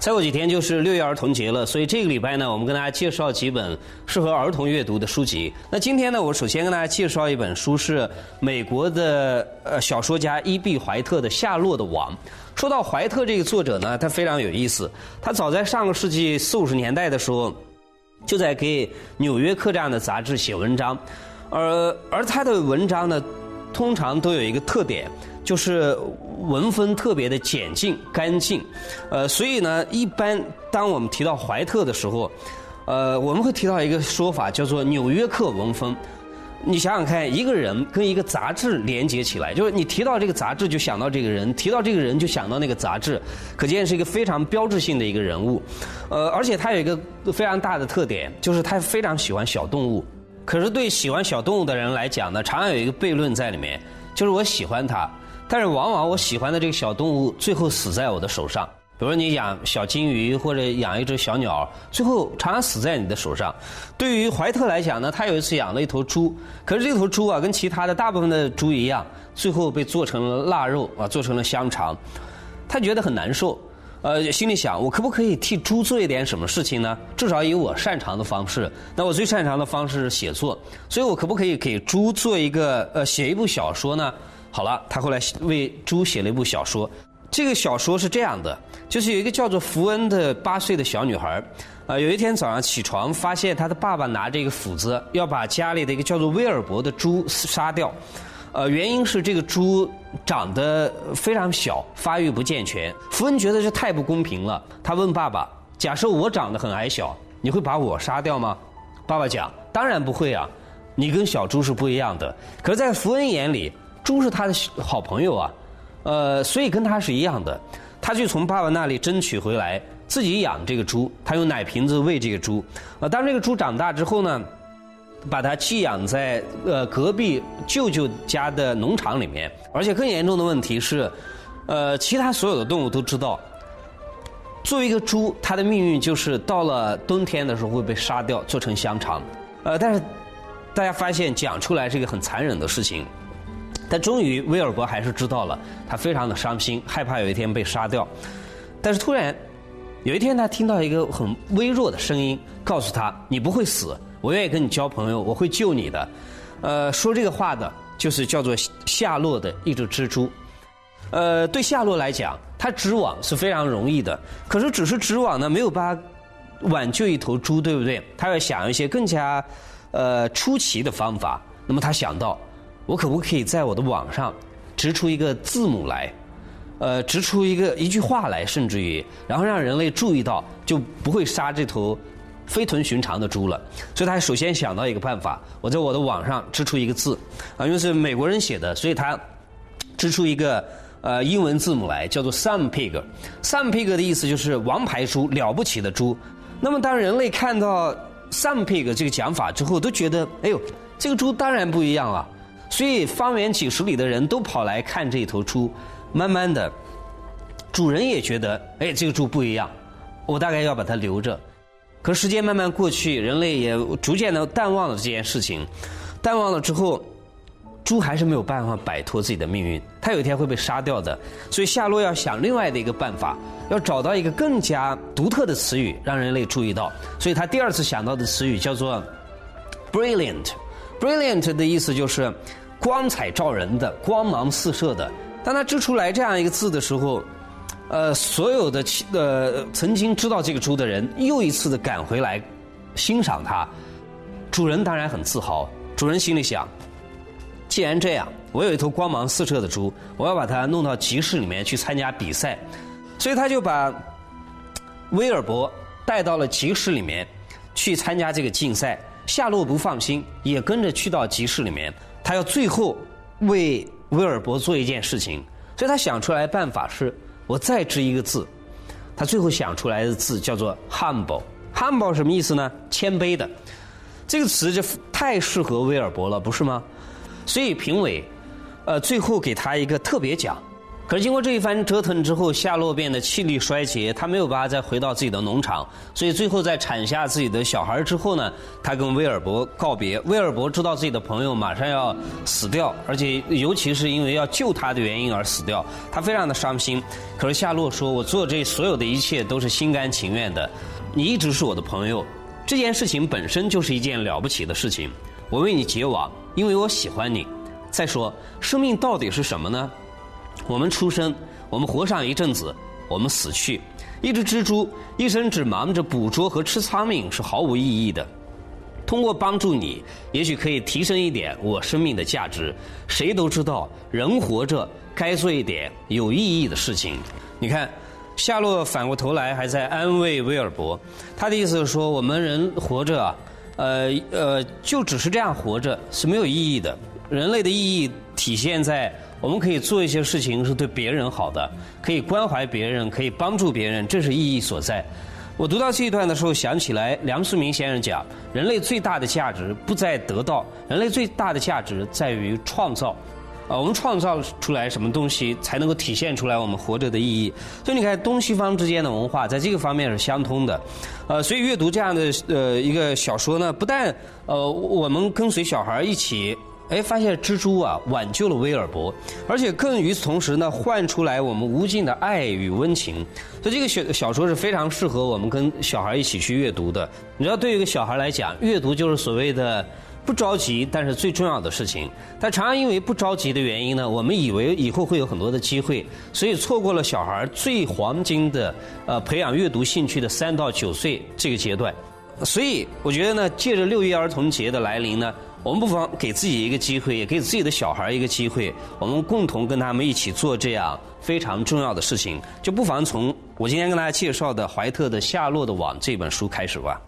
再过几天就是六一儿童节了，所以这个礼拜呢，我们跟大家介绍几本适合儿童阅读的书籍。那今天呢，我首先跟大家介绍一本书，是美国的呃小说家伊碧怀特的《夏洛的网》。说到怀特这个作者呢，他非常有意思。他早在上个世纪四五十年代的时候，就在给《纽约客》这样的杂志写文章，而而他的文章呢，通常都有一个特点。就是文风特别的简净干净，呃，所以呢，一般当我们提到怀特的时候，呃，我们会提到一个说法叫做《纽约客文风》。你想想看，一个人跟一个杂志连接起来，就是你提到这个杂志就想到这个人，提到这个人就想到那个杂志，可见是一个非常标志性的一个人物。呃，而且他有一个非常大的特点，就是他非常喜欢小动物。可是对喜欢小动物的人来讲呢，常常有一个悖论在里面，就是我喜欢它。但是往往我喜欢的这个小动物最后死在我的手上，比如你养小金鱼或者养一只小鸟，最后常常死在你的手上。对于怀特来讲呢，他有一次养了一头猪，可是这头猪啊，跟其他的大部分的猪一样，最后被做成了腊肉啊，做成了香肠，他觉得很难受，呃，心里想，我可不可以替猪做一点什么事情呢？至少以我擅长的方式，那我最擅长的方式是写作，所以我可不可以给猪做一个呃，写一部小说呢？好了，他后来为猪写了一部小说。这个小说是这样的：就是有一个叫做福恩的八岁的小女孩，啊，有一天早上起床，发现她的爸爸拿着一个斧子，要把家里的一个叫做威尔伯的猪杀掉。呃，原因是这个猪长得非常小，发育不健全。福恩觉得这太不公平了，他问爸爸：“假设我长得很矮小，你会把我杀掉吗？”爸爸讲：“当然不会啊，你跟小猪是不一样的。”可是，在福恩眼里，猪是他的好朋友啊，呃，所以跟他是一样的，他就从爸爸那里争取回来，自己养这个猪，他用奶瓶子喂这个猪，啊，当这个猪长大之后呢，把它寄养在呃隔壁舅舅家的农场里面，而且更严重的问题是，呃，其他所有的动物都知道，作为一个猪，它的命运就是到了冬天的时候会被杀掉做成香肠，呃，但是大家发现讲出来是一个很残忍的事情。但终于，威尔伯还是知道了，他非常的伤心，害怕有一天被杀掉。但是突然，有一天他听到一个很微弱的声音，告诉他：“你不会死，我愿意跟你交朋友，我会救你的。”呃，说这个话的就是叫做夏洛的一只蜘蛛。呃，对夏洛来讲，他织网是非常容易的，可是只是织网呢，没有办法挽救一头猪，对不对？他要想一些更加呃出奇的方法。那么他想到。我可不可以在我的网上织出一个字母来，呃，织出一个一句话来，甚至于，然后让人类注意到，就不会杀这头非同寻常的猪了。所以他首先想到一个办法，我在我的网上织出一个字，啊，因为是美国人写的，所以他织出一个呃英文字母来，叫做 “some Pig。some Pig 的意思就是王牌猪，了不起的猪。那么当人类看到 “some Pig 这个讲法之后，都觉得，哎呦，这个猪当然不一样了。所以方圆几十里的人都跑来看这头猪，慢慢的，主人也觉得，哎，这个猪不一样，我大概要把它留着。可时间慢慢过去，人类也逐渐的淡忘了这件事情，淡忘了之后，猪还是没有办法摆脱自己的命运，它有一天会被杀掉的。所以夏洛要想另外的一个办法，要找到一个更加独特的词语，让人类注意到。所以他第二次想到的词语叫做 “brilliant”。brilliant 的意思就是光彩照人的、光芒四射的。当他织出来这样一个字的时候，呃，所有的呃曾经知道这个猪的人又一次的赶回来欣赏它。主人当然很自豪。主人心里想：既然这样，我有一头光芒四射的猪，我要把它弄到集市里面去参加比赛。所以他就把威尔伯带到了集市里面去参加这个竞赛。夏洛不放心，也跟着去到集市里面。他要最后为威尔伯做一件事情，所以他想出来办法是：我再织一个字。他最后想出来的字叫做 “humble”。humble 什么意思呢？谦卑的。这个词就太适合威尔伯了，不是吗？所以评委呃最后给他一个特别奖，可是经过这一番折腾之后，夏洛变得气力衰竭，他没有办法再回到自己的农场，所以最后在产下自己的小孩之后呢，他跟威尔伯告别。威尔伯知道自己的朋友马上要死掉，而且尤其是因为要救他的原因而死掉，他非常的伤心。可是夏洛说：“我做这所有的一切都是心甘情愿的，你一直是我的朋友，这件事情本身就是一件了不起的事情。我为你结网，因为我喜欢你。再说，生命到底是什么呢？”我们出生，我们活上一阵子，我们死去。一只蜘蛛一生只忙着捕捉和吃苍蝇是毫无意义的。通过帮助你，也许可以提升一点我生命的价值。谁都知道，人活着该做一点有意义的事情。你看，夏洛反过头来还在安慰威尔伯，他的意思是说，我们人活着，呃呃，就只是这样活着是没有意义的。人类的意义体现在。我们可以做一些事情是对别人好的，可以关怀别人，可以帮助别人，这是意义所在。我读到这一段的时候，想起来梁漱溟先生讲，人类最大的价值不在得到，人类最大的价值在于创造。啊，我们创造出来什么东西，才能够体现出来我们活着的意义。所以你看，东西方之间的文化在这个方面是相通的。呃，所以阅读这样的呃一个小说呢，不但呃我们跟随小孩一起。哎，发现蜘蛛啊挽救了威尔伯，而且更与此同时呢，换出来我们无尽的爱与温情。所以这个小小说是非常适合我们跟小孩一起去阅读的。你知道，对于一个小孩来讲，阅读就是所谓的不着急，但是最重要的事情。但常常因为不着急的原因呢，我们以为以后会有很多的机会，所以错过了小孩最黄金的呃培养阅读兴趣的三到九岁这个阶段。所以我觉得呢，借着六一儿童节的来临呢。我们不妨给自己一个机会，也给自己的小孩一个机会，我们共同跟他们一起做这样非常重要的事情。就不妨从我今天跟大家介绍的怀特的《夏洛的网》这本书开始吧。